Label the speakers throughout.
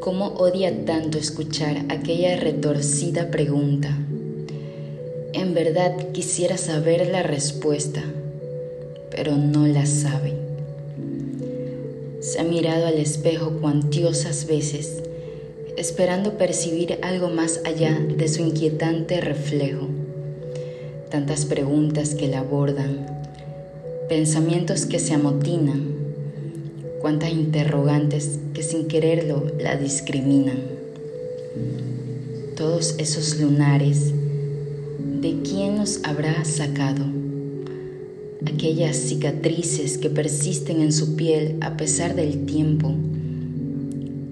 Speaker 1: ¿Cómo odia tanto escuchar aquella retorcida pregunta? En verdad quisiera saber la respuesta, pero no la sabe. Se ha mirado al espejo cuantiosas veces, esperando percibir algo más allá de su inquietante reflejo. Tantas preguntas que la abordan, pensamientos que se amotinan, cuántas interrogantes que sin quererlo la discriminan. Todos esos lunares, ¿de quién los habrá sacado? Aquellas cicatrices que persisten en su piel a pesar del tiempo,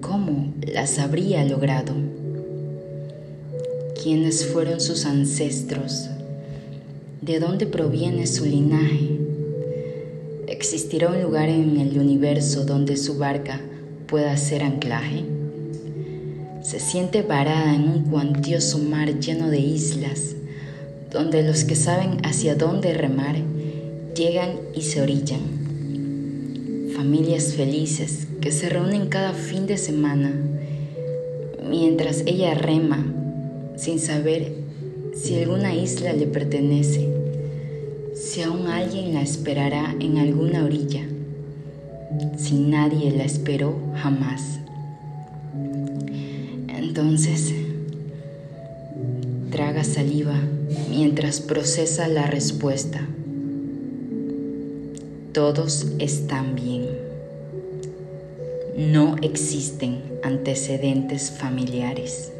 Speaker 1: ¿cómo las habría logrado? ¿Quiénes fueron sus ancestros? ¿De dónde proviene su linaje? ¿Existirá un lugar en el universo donde su barca pueda ser anclaje? Se siente varada en un cuantioso mar lleno de islas, donde los que saben hacia dónde remar llegan y se orillan. Familias felices que se reúnen cada fin de semana, mientras ella rema sin saber si alguna isla le pertenece si aún alguien la esperará en alguna orilla, si nadie la esperó jamás. Entonces, traga saliva mientras procesa la respuesta. Todos están bien. No existen antecedentes familiares.